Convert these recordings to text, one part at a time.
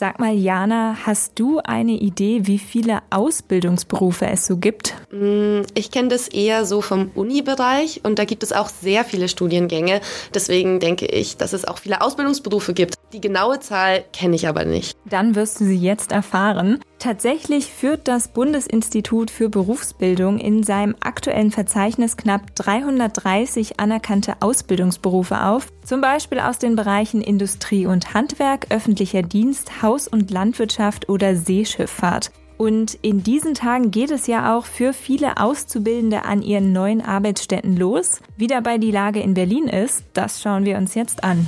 Sag mal, Jana, hast du eine Idee, wie viele Ausbildungsberufe es so gibt? Mm, ich kenne das eher so vom Uni-Bereich und da gibt es auch sehr viele Studiengänge. Deswegen denke ich, dass es auch viele Ausbildungsberufe gibt. Die genaue Zahl kenne ich aber nicht. Dann wirst du sie jetzt erfahren. Tatsächlich führt das Bundesinstitut für Berufsbildung in seinem aktuellen Verzeichnis knapp 330 anerkannte Ausbildungsberufe auf, zum Beispiel aus den Bereichen Industrie und Handwerk, öffentlicher Dienst, Haus- und Landwirtschaft oder Seeschifffahrt. Und in diesen Tagen geht es ja auch für viele Auszubildende an ihren neuen Arbeitsstätten los. Wie dabei die Lage in Berlin ist, das schauen wir uns jetzt an.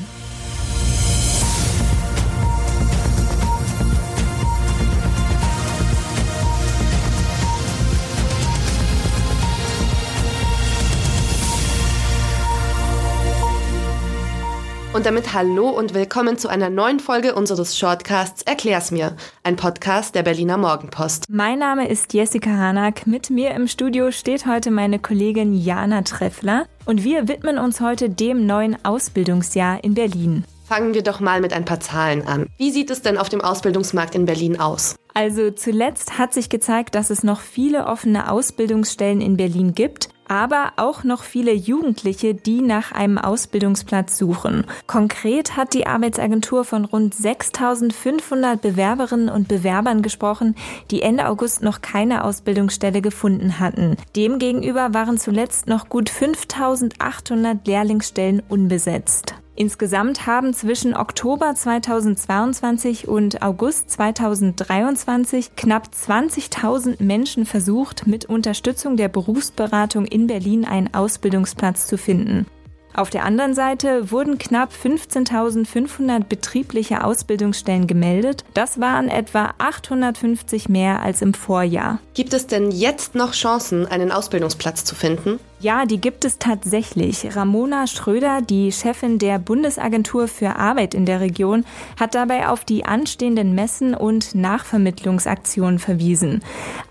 Und damit hallo und willkommen zu einer neuen Folge unseres Shortcasts Erklär's mir, ein Podcast der Berliner Morgenpost. Mein Name ist Jessica Hanak. Mit mir im Studio steht heute meine Kollegin Jana Treffler und wir widmen uns heute dem neuen Ausbildungsjahr in Berlin. Fangen wir doch mal mit ein paar Zahlen an. Wie sieht es denn auf dem Ausbildungsmarkt in Berlin aus? Also zuletzt hat sich gezeigt, dass es noch viele offene Ausbildungsstellen in Berlin gibt aber auch noch viele Jugendliche, die nach einem Ausbildungsplatz suchen. Konkret hat die Arbeitsagentur von rund 6500 Bewerberinnen und Bewerbern gesprochen, die Ende August noch keine Ausbildungsstelle gefunden hatten. Demgegenüber waren zuletzt noch gut 5800 Lehrlingsstellen unbesetzt. Insgesamt haben zwischen Oktober 2022 und August 2023 knapp 20.000 Menschen versucht, mit Unterstützung der Berufsberatung in Berlin einen Ausbildungsplatz zu finden. Auf der anderen Seite wurden knapp 15.500 betriebliche Ausbildungsstellen gemeldet. Das waren etwa 850 mehr als im Vorjahr. Gibt es denn jetzt noch Chancen, einen Ausbildungsplatz zu finden? Ja, die gibt es tatsächlich. Ramona Schröder, die Chefin der Bundesagentur für Arbeit in der Region, hat dabei auf die anstehenden Messen und Nachvermittlungsaktionen verwiesen.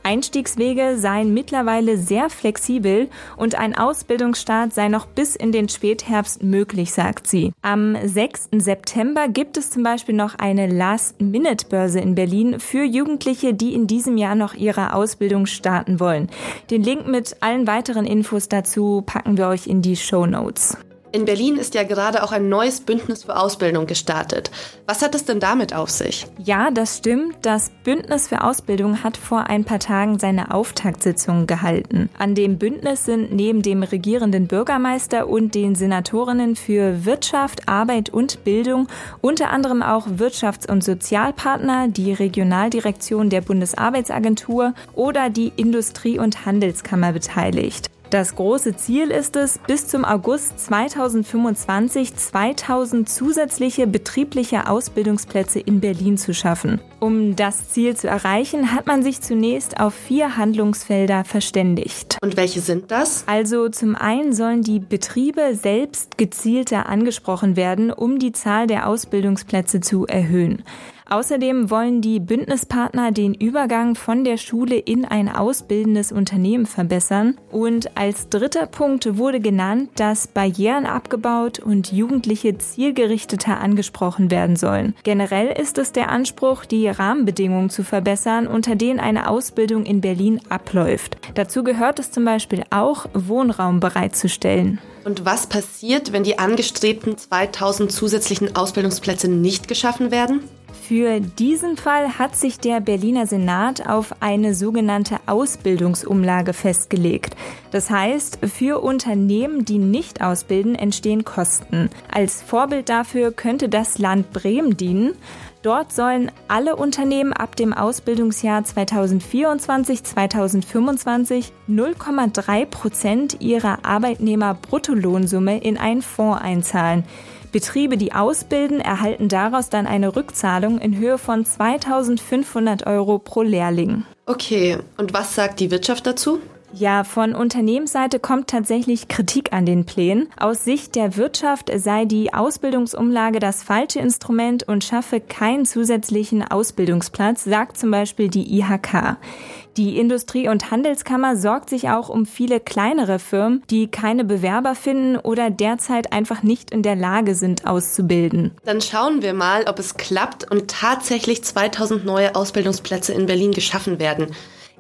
Einstiegswege seien mittlerweile sehr flexibel und ein Ausbildungsstart sei noch bis in den Spätherbst möglich, sagt sie. Am 6. September gibt es zum Beispiel noch eine Last-Minute-Börse in Berlin für Jugendliche, die in diesem Jahr noch ihre Ausbildung starten wollen. Den Link mit allen weiteren Infos dazu dazu packen wir euch in die Show Notes. In Berlin ist ja gerade auch ein neues Bündnis für Ausbildung gestartet. Was hat es denn damit auf sich? Ja, das stimmt. Das Bündnis für Ausbildung hat vor ein paar Tagen seine Auftaktsitzung gehalten. An dem Bündnis sind neben dem regierenden Bürgermeister und den Senatorinnen für Wirtschaft, Arbeit und Bildung unter anderem auch Wirtschafts- und Sozialpartner, die Regionaldirektion der Bundesarbeitsagentur oder die Industrie- und Handelskammer beteiligt. Das große Ziel ist es, bis zum August 2025 2000 zusätzliche betriebliche Ausbildungsplätze in Berlin zu schaffen. Um das Ziel zu erreichen, hat man sich zunächst auf vier Handlungsfelder verständigt. Und welche sind das? Also zum einen sollen die Betriebe selbst gezielter angesprochen werden, um die Zahl der Ausbildungsplätze zu erhöhen. Außerdem wollen die Bündnispartner den Übergang von der Schule in ein ausbildendes Unternehmen verbessern. Und als dritter Punkt wurde genannt, dass Barrieren abgebaut und Jugendliche zielgerichteter angesprochen werden sollen. Generell ist es der Anspruch, die Rahmenbedingungen zu verbessern, unter denen eine Ausbildung in Berlin abläuft. Dazu gehört es zum Beispiel auch, Wohnraum bereitzustellen. Und was passiert, wenn die angestrebten 2000 zusätzlichen Ausbildungsplätze nicht geschaffen werden? Für diesen Fall hat sich der Berliner Senat auf eine sogenannte Ausbildungsumlage festgelegt. Das heißt, für Unternehmen, die nicht ausbilden, entstehen Kosten. Als Vorbild dafür könnte das Land Bremen dienen. Dort sollen alle Unternehmen ab dem Ausbildungsjahr 2024-2025 0,3 Prozent ihrer Arbeitnehmer-Bruttolohnsumme in einen Fonds einzahlen. Betriebe, die ausbilden, erhalten daraus dann eine Rückzahlung in Höhe von 2500 Euro pro Lehrling. Okay, und was sagt die Wirtschaft dazu? Ja, von Unternehmensseite kommt tatsächlich Kritik an den Plänen. Aus Sicht der Wirtschaft sei die Ausbildungsumlage das falsche Instrument und schaffe keinen zusätzlichen Ausbildungsplatz, sagt zum Beispiel die IHK. Die Industrie- und Handelskammer sorgt sich auch um viele kleinere Firmen, die keine Bewerber finden oder derzeit einfach nicht in der Lage sind, auszubilden. Dann schauen wir mal, ob es klappt und tatsächlich 2000 neue Ausbildungsplätze in Berlin geschaffen werden.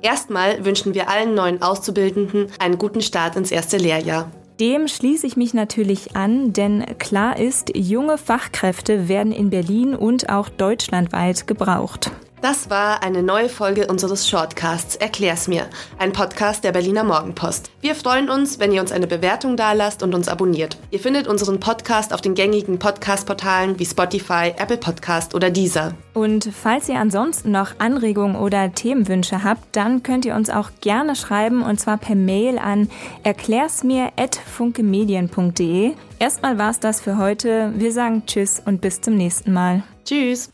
Erstmal wünschen wir allen neuen Auszubildenden einen guten Start ins erste Lehrjahr. Dem schließe ich mich natürlich an, denn klar ist, junge Fachkräfte werden in Berlin und auch deutschlandweit gebraucht. Das war eine neue Folge unseres Shortcasts Erklär's mir, ein Podcast der Berliner Morgenpost. Wir freuen uns, wenn ihr uns eine Bewertung dalasst und uns abonniert. Ihr findet unseren Podcast auf den gängigen Podcast-Portalen wie Spotify, Apple Podcast oder Deezer. Und falls ihr ansonsten noch Anregungen oder Themenwünsche habt, dann könnt ihr uns auch gerne schreiben und zwar per Mail an erklärsmir@funkemedien.de. Erstmal war's das für heute. Wir sagen Tschüss und bis zum nächsten Mal. Tschüss.